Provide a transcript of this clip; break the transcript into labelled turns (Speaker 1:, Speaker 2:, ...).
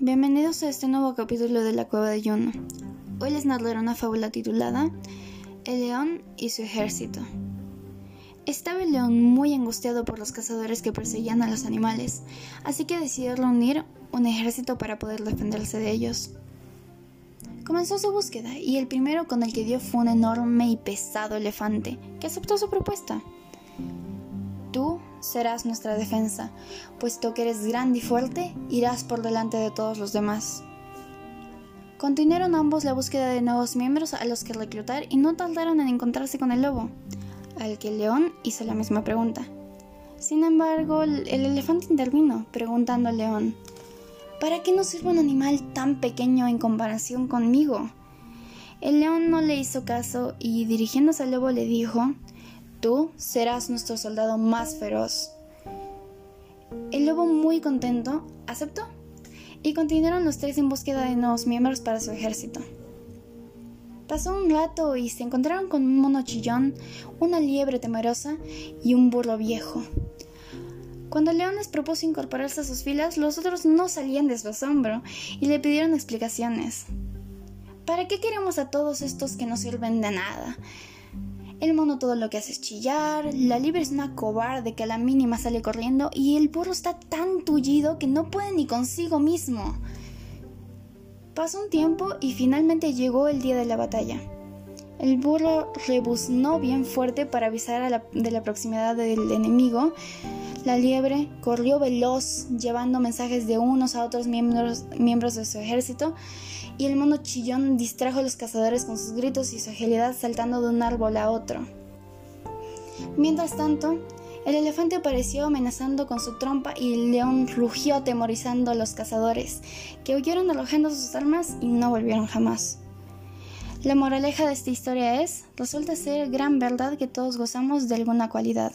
Speaker 1: Bienvenidos a este nuevo capítulo de La Cueva de Juno. Hoy les narraré una fábula titulada El león y su ejército. Estaba el león muy angustiado por los cazadores que perseguían a los animales, así que decidió reunir un ejército para poder defenderse de ellos. Comenzó su búsqueda y el primero con el que dio fue un enorme y pesado elefante, que aceptó su propuesta. Serás nuestra defensa, puesto que eres grande y fuerte, irás por delante de todos los demás. Continuaron ambos la búsqueda de nuevos miembros a los que reclutar y no tardaron en encontrarse con el lobo, al que el león hizo la misma pregunta. Sin embargo, el elefante intervino, preguntando al león, ¿para qué nos sirve un animal tan pequeño en comparación conmigo? El león no le hizo caso y dirigiéndose al lobo le dijo, Tú serás nuestro soldado más feroz. El lobo, muy contento, aceptó y continuaron los tres en búsqueda de nuevos miembros para su ejército. Pasó un rato y se encontraron con un mono chillón, una liebre temerosa y un burro viejo. Cuando león les propuso incorporarse a sus filas, los otros no salían de su asombro y le pidieron explicaciones. ¿Para qué queremos a todos estos que no sirven de nada? El mono todo lo que hace es chillar, la liebre es una cobarde que a la mínima sale corriendo y el burro está tan tullido que no puede ni consigo mismo. Pasó un tiempo y finalmente llegó el día de la batalla. El burro rebuznó bien fuerte para avisar de la proximidad del enemigo. La liebre corrió veloz, llevando mensajes de unos a otros miembros, miembros de su ejército, y el mono chillón distrajo a los cazadores con sus gritos y su agilidad saltando de un árbol a otro. Mientras tanto, el elefante apareció amenazando con su trompa y el león rugió atemorizando a los cazadores, que huyeron arrojando sus armas y no volvieron jamás. La moraleja de esta historia es, resulta ser gran verdad que todos gozamos de alguna cualidad.